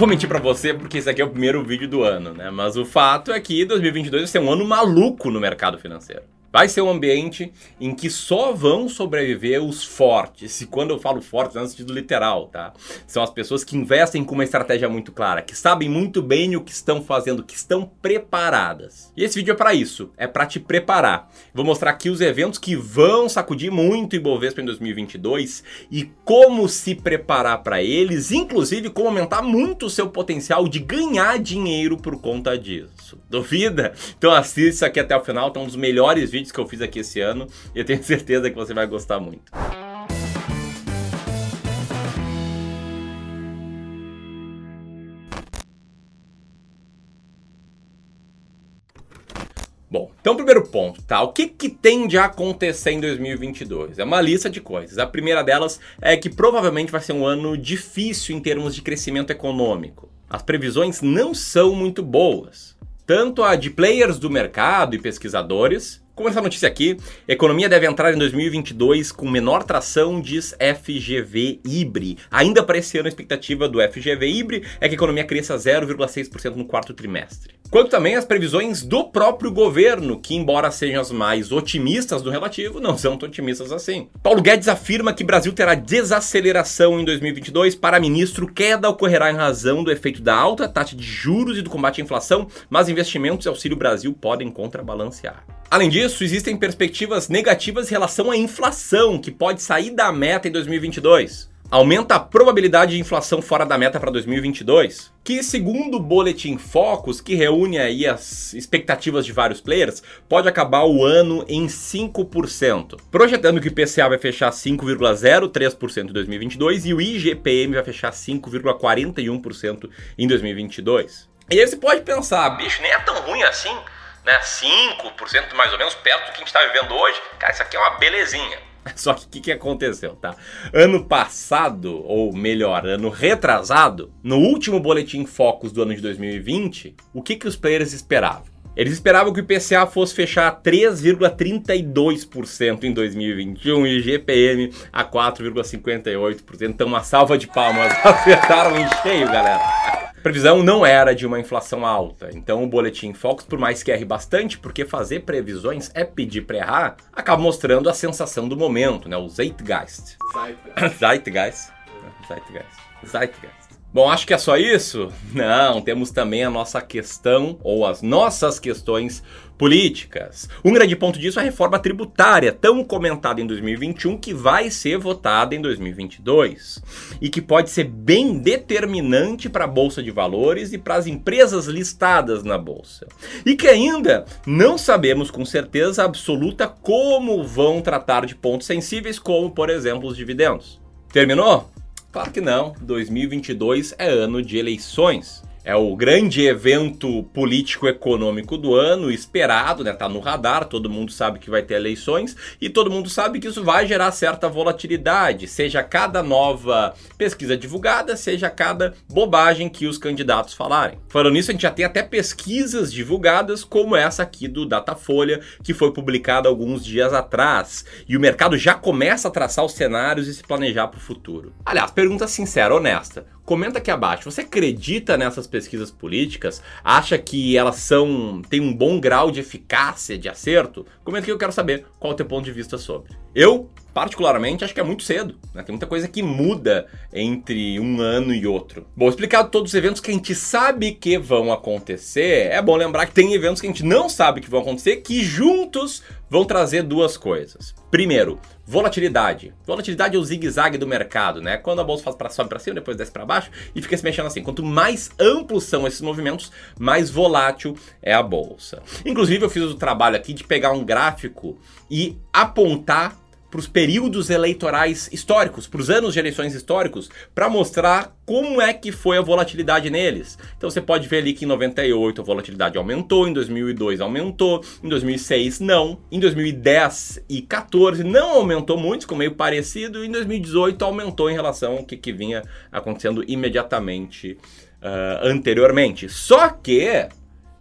vou mentir para você porque esse aqui é o primeiro vídeo do ano, né? Mas o fato é que 2022 vai ser um ano maluco no mercado financeiro. Vai ser um ambiente em que só vão sobreviver os fortes. E quando eu falo fortes, é no sentido literal, tá? São as pessoas que investem com uma estratégia muito clara, que sabem muito bem o que estão fazendo, que estão preparadas. E esse vídeo é para isso, é para te preparar. Vou mostrar aqui os eventos que vão sacudir muito Ibovespa em 2022 e como se preparar para eles, inclusive como aumentar muito o seu potencial de ganhar dinheiro por conta disso. Duvida? Então assista aqui até o final, tá um dos melhores vídeos vídeos que eu fiz aqui esse ano e eu tenho certeza que você vai gostar muito. Bom, então primeiro ponto, tá? O que, que tem de acontecer em 2022? É uma lista de coisas. A primeira delas é que provavelmente vai ser um ano difícil em termos de crescimento econômico. As previsões não são muito boas. Tanto a de players do mercado e pesquisadores, como essa notícia aqui, economia deve entrar em 2022 com menor tração, diz FGV Ibre. Ainda para esse ano, a expectativa do FGV Ibre é que a economia cresça 0,6% no quarto trimestre. Quanto também as previsões do próprio governo, que, embora sejam as mais otimistas do relativo, não são tão otimistas assim. Paulo Guedes afirma que Brasil terá desaceleração em 2022. Para ministro, queda ocorrerá em razão do efeito da alta taxa de juros e do combate à inflação, mas investimentos e Auxílio Brasil podem contrabalancear. Além disso, existem perspectivas negativas em relação à inflação, que pode sair da meta em 2022. Aumenta a probabilidade de inflação fora da meta para 2022, que segundo o Boletim Focus, que reúne aí as expectativas de vários players, pode acabar o ano em 5%, projetando que o IPCA vai fechar 5,03% em 2022 e o IGPM vai fechar 5,41% em 2022. E aí você pode pensar, bicho, nem é tão ruim assim né, 5% mais ou menos, perto do que a gente está vivendo hoje, cara, isso aqui é uma belezinha. Só que o que, que aconteceu, tá? Ano passado, ou melhor, ano retrasado, no último boletim Focus do ano de 2020, o que, que os players esperavam? Eles esperavam que o IPCA fosse fechar 3,32% em 2021 e o GPM a 4,58%. Então, uma salva de palmas. Acertaram em cheio, galera. Previsão não era de uma inflação alta, então o boletim Focus, por mais que erre bastante, porque fazer previsões é pedir para errar, acaba mostrando a sensação do momento, né? O Zeitgeist. Zeitgeist. Zeitgeist. Zeitgeist. Bom, acho que é só isso? Não, temos também a nossa questão, ou as nossas questões políticas. Um grande ponto disso é a reforma tributária, tão comentada em 2021, que vai ser votada em 2022 e que pode ser bem determinante para a Bolsa de Valores e para as empresas listadas na Bolsa. E que ainda não sabemos com certeza absoluta como vão tratar de pontos sensíveis, como, por exemplo, os dividendos. Terminou? Claro que não. 2022 é ano de eleições. É o grande evento político-econômico do ano, esperado, né? Tá no radar, todo mundo sabe que vai ter eleições e todo mundo sabe que isso vai gerar certa volatilidade, seja cada nova pesquisa divulgada, seja cada bobagem que os candidatos falarem. Falando nisso, a gente já tem até pesquisas divulgadas, como essa aqui do Datafolha, que foi publicada alguns dias atrás. E o mercado já começa a traçar os cenários e se planejar para o futuro. Aliás, pergunta sincera, honesta. Comenta aqui abaixo. Você acredita nessas pesquisas políticas? Acha que elas são têm um bom grau de eficácia, de acerto? Comenta que eu quero saber qual é o teu ponto de vista sobre. Eu particularmente, acho que é muito cedo. Né? Tem muita coisa que muda entre um ano e outro. Bom, explicado todos os eventos que a gente sabe que vão acontecer, é bom lembrar que tem eventos que a gente não sabe que vão acontecer, que juntos vão trazer duas coisas. Primeiro, volatilidade. Volatilidade é o zigue-zague do mercado, né? Quando a bolsa faz para sobe para cima, depois desce para baixo e fica se mexendo assim. Quanto mais amplos são esses movimentos, mais volátil é a bolsa. Inclusive, eu fiz o trabalho aqui de pegar um gráfico e apontar para os períodos eleitorais históricos, para os anos de eleições históricos, para mostrar como é que foi a volatilidade neles. Então você pode ver ali que em 98 a volatilidade aumentou, em 2002 aumentou, em 2006 não, em 2010 e 14 não aumentou muito, ficou meio parecido, e em 2018 aumentou em relação ao que, que vinha acontecendo imediatamente uh, anteriormente. Só que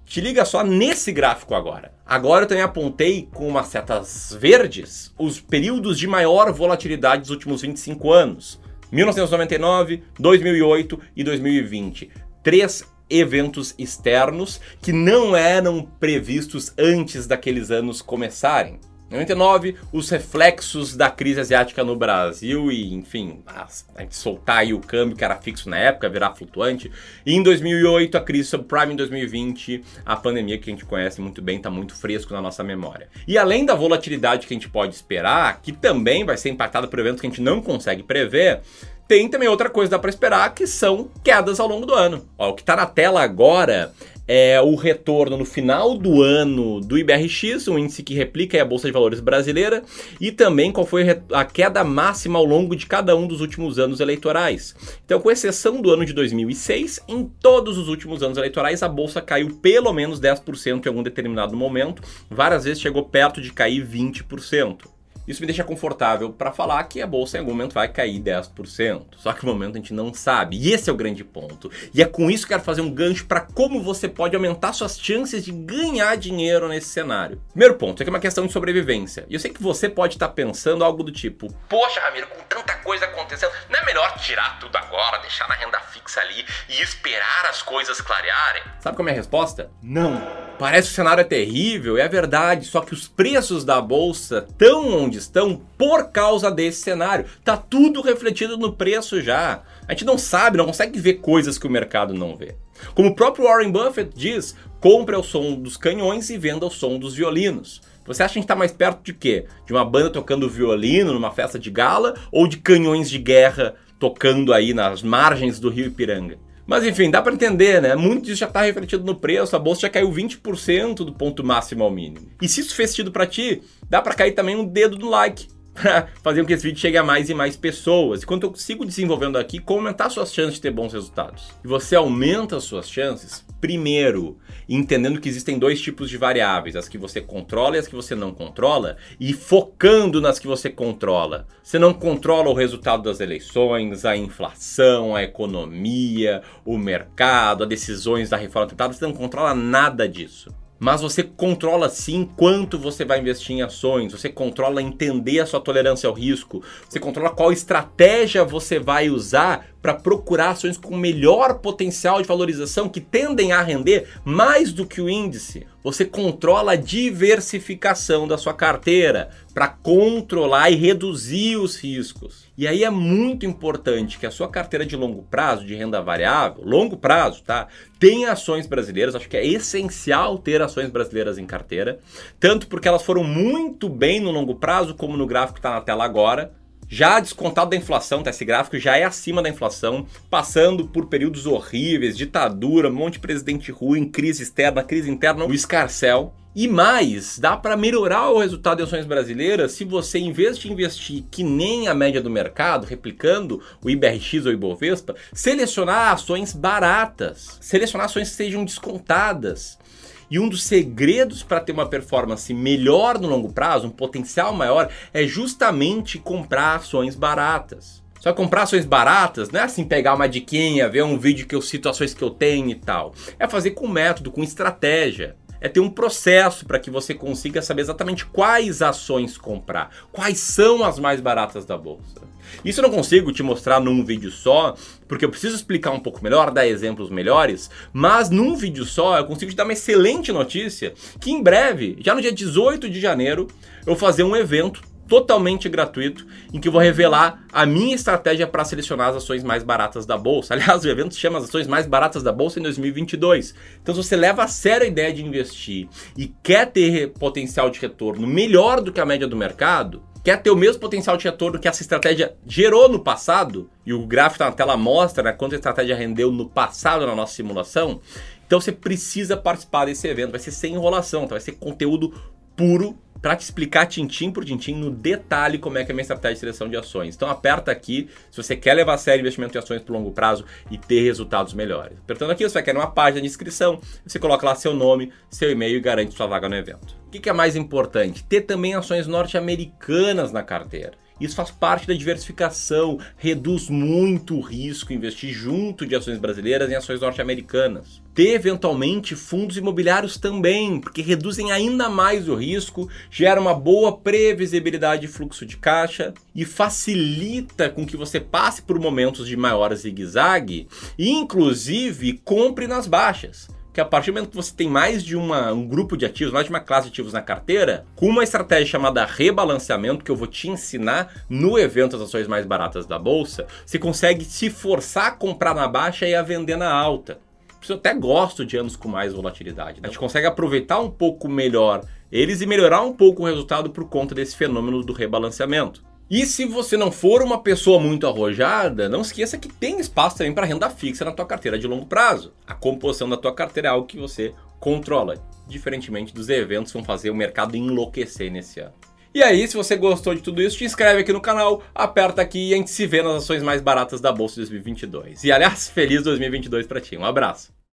te liga só nesse gráfico agora. Agora eu também apontei com umas setas verdes os períodos de maior volatilidade dos últimos 25 anos. 1999, 2008 e 2020. três eventos externos que não eram previstos antes daqueles anos começarem. Em 99, os reflexos da crise asiática no Brasil e, enfim, a gente soltar aí o câmbio que era fixo na época, virar flutuante. E em 2008, a crise subprime em 2020, a pandemia que a gente conhece muito bem, está muito fresco na nossa memória. E além da volatilidade que a gente pode esperar, que também vai ser impactada por eventos que a gente não consegue prever, tem também outra coisa que dá para esperar, que são quedas ao longo do ano. Ó, o que está na tela agora é o retorno no final do ano do IBRX, um índice que replica a Bolsa de Valores brasileira, e também qual foi a queda máxima ao longo de cada um dos últimos anos eleitorais. Então, com exceção do ano de 2006, em todos os últimos anos eleitorais a bolsa caiu pelo menos 10% em algum determinado momento, várias vezes chegou perto de cair 20%. Isso me deixa confortável para falar que a bolsa em algum momento vai cair 10%. Só que no momento a gente não sabe. E esse é o grande ponto. E é com isso que eu quero fazer um gancho para como você pode aumentar suas chances de ganhar dinheiro nesse cenário. Primeiro ponto, é que é uma questão de sobrevivência. E eu sei que você pode estar tá pensando algo do tipo: Poxa, Ramiro, com tanta coisa acontecendo, não é melhor tirar tudo agora, deixar na renda fixa ali e esperar as coisas clarearem? Sabe qual é a minha resposta? Não. Parece que o cenário é terrível, é verdade, só que os preços da bolsa estão onde estão por causa desse cenário. Tá tudo refletido no preço já. A gente não sabe, não consegue ver coisas que o mercado não vê. Como o próprio Warren Buffett diz, compre o som dos canhões e venda o som dos violinos. Você acha que a gente está mais perto de quê? De uma banda tocando violino numa festa de gala ou de canhões de guerra tocando aí nas margens do rio Ipiranga? Mas enfim, dá para entender, né? Muito disso já está refletido no preço, a bolsa já caiu 20% do ponto máximo ao mínimo. E se isso fez sentido para ti, dá para cair também um dedo no like para fazer com que esse vídeo chegue a mais e mais pessoas. Enquanto eu sigo desenvolvendo aqui, como aumentar suas chances de ter bons resultados. E você aumenta as suas chances, primeiro, entendendo que existem dois tipos de variáveis, as que você controla e as que você não controla, e focando nas que você controla. Você não controla o resultado das eleições, a inflação, a economia, o mercado, as decisões da reforma tributária, você não controla nada disso mas você controla sim quanto você vai investir em ações, você controla entender a sua tolerância ao risco, você controla qual estratégia você vai usar para procurar ações com melhor potencial de valorização que tendem a render mais do que o índice. Você controla a diversificação da sua carteira para controlar e reduzir os riscos. E aí é muito importante que a sua carteira de longo prazo, de renda variável, longo prazo, tá? Tenha ações brasileiras, acho que é essencial ter ações brasileiras em carteira, tanto porque elas foram muito bem no longo prazo, como no gráfico que está na tela agora, já descontado da inflação, tá? Esse gráfico já é acima da inflação, passando por períodos horríveis, ditadura, monte de presidente ruim, crise externa, crise interna, o escarcel. E mais, dá para melhorar o resultado de ações brasileiras se você, em vez de investir que nem a média do mercado, replicando o IBRX ou Ibovespa, selecionar ações baratas, selecionar ações que sejam descontadas. E um dos segredos para ter uma performance melhor no longo prazo, um potencial maior, é justamente comprar ações baratas. Só comprar ações baratas não é assim pegar uma diquinha, ver um vídeo que eu cito ações que eu tenho e tal. É fazer com método, com estratégia é ter um processo para que você consiga saber exatamente quais ações comprar, quais são as mais baratas da bolsa. Isso eu não consigo te mostrar num vídeo só, porque eu preciso explicar um pouco melhor, dar exemplos melhores, mas num vídeo só eu consigo te dar uma excelente notícia que em breve, já no dia 18 de janeiro, eu vou fazer um evento totalmente gratuito, em que eu vou revelar a minha estratégia para selecionar as ações mais baratas da bolsa. Aliás, o evento chama as ações mais baratas da bolsa em 2022. Então, se você leva a sério a ideia de investir e quer ter potencial de retorno melhor do que a média do mercado, quer ter o mesmo potencial de retorno que essa estratégia gerou no passado, e o gráfico na tela mostra né, quanto a estratégia rendeu no passado na nossa simulação, então você precisa participar desse evento. Vai ser sem enrolação, tá? vai ser conteúdo puro para te explicar tintim por tintim no detalhe como é que é a minha estratégia de seleção de ações. Então aperta aqui se você quer levar a sério investimento em ações por longo prazo e ter resultados melhores. Apertando aqui, você vai querer uma página de inscrição, você coloca lá seu nome, seu e-mail e garante sua vaga no evento. O que é mais importante? Ter também ações norte-americanas na carteira. Isso faz parte da diversificação, reduz muito o risco investir junto de ações brasileiras em ações norte-americanas. Ter eventualmente fundos imobiliários também, porque reduzem ainda mais o risco, gera uma boa previsibilidade de fluxo de caixa e facilita com que você passe por momentos de maior zigue-zague inclusive compre nas baixas que a partir do momento que você tem mais de uma, um grupo de ativos, mais de uma classe de ativos na carteira, com uma estratégia chamada rebalanceamento, que eu vou te ensinar no evento das ações mais baratas da bolsa, você consegue se forçar a comprar na baixa e a vender na alta. Eu até gosto de anos com mais volatilidade. Né? A gente consegue aproveitar um pouco melhor eles e melhorar um pouco o resultado por conta desse fenômeno do rebalanceamento. E se você não for uma pessoa muito arrojada, não esqueça que tem espaço também para renda fixa na tua carteira de longo prazo. A composição da tua carteira é algo que você controla, diferentemente dos eventos que vão fazer o mercado enlouquecer nesse ano. E aí, se você gostou de tudo isso, te inscreve aqui no canal, aperta aqui e a gente se vê nas ações mais baratas da bolsa de 2022. E aliás, feliz 2022 para ti. Um abraço.